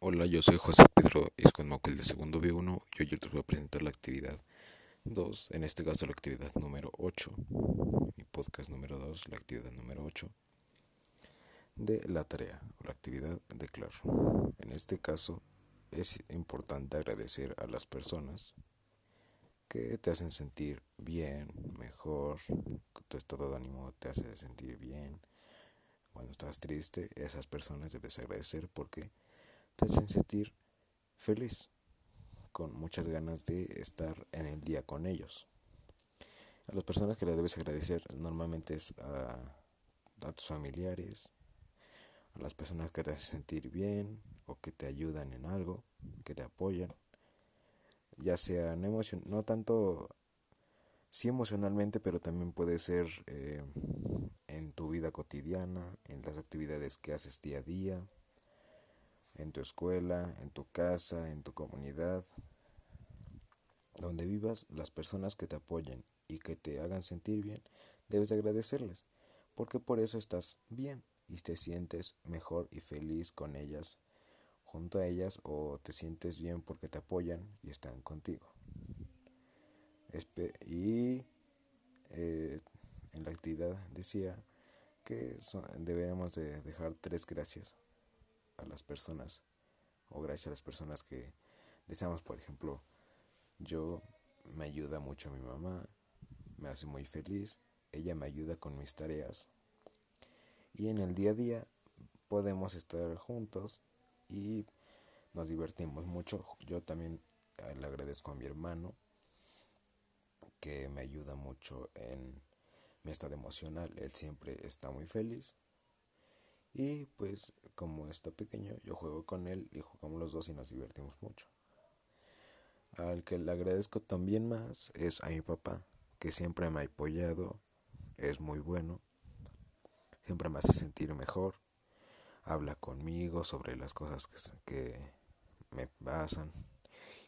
Hola, yo soy José Pedro Isconmoquel de segundo B1 y hoy les voy a presentar la actividad 2, en este caso la actividad número 8, mi podcast número 2, la actividad número 8 de la tarea o la actividad de claro. En este caso es importante agradecer a las personas que te hacen sentir bien, mejor, tu estado de ánimo te hace sentir bien. Cuando estás triste, esas personas debes agradecer porque te hacen sentir feliz, con muchas ganas de estar en el día con ellos. A las personas que le debes agradecer normalmente es a, tus familiares, a las personas que te hacen sentir bien o que te ayudan en algo, que te apoyan, ya sea no, no tanto, sí emocionalmente, pero también puede ser eh, en tu vida cotidiana, en las actividades que haces día a día en tu escuela, en tu casa, en tu comunidad, donde vivas, las personas que te apoyen y que te hagan sentir bien, debes agradecerles, porque por eso estás bien y te sientes mejor y feliz con ellas, junto a ellas, o te sientes bien porque te apoyan y están contigo. y eh, en la actividad decía que deberíamos de dejar tres gracias a las personas o gracias a las personas que deseamos, por ejemplo, yo me ayuda mucho mi mamá, me hace muy feliz, ella me ayuda con mis tareas y en el día a día podemos estar juntos y nos divertimos mucho. Yo también eh, le agradezco a mi hermano que me ayuda mucho en mi estado emocional. Él siempre está muy feliz y pues como está pequeño, yo juego con él y jugamos los dos y nos divertimos mucho. Al que le agradezco también más es a mi papá, que siempre me ha apoyado, es muy bueno, siempre me hace sentir mejor, habla conmigo sobre las cosas que, que me pasan,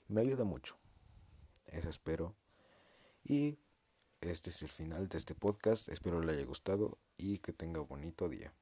me ayuda mucho. Eso espero. Y este es el final de este podcast. Espero le haya gustado y que tenga un bonito día.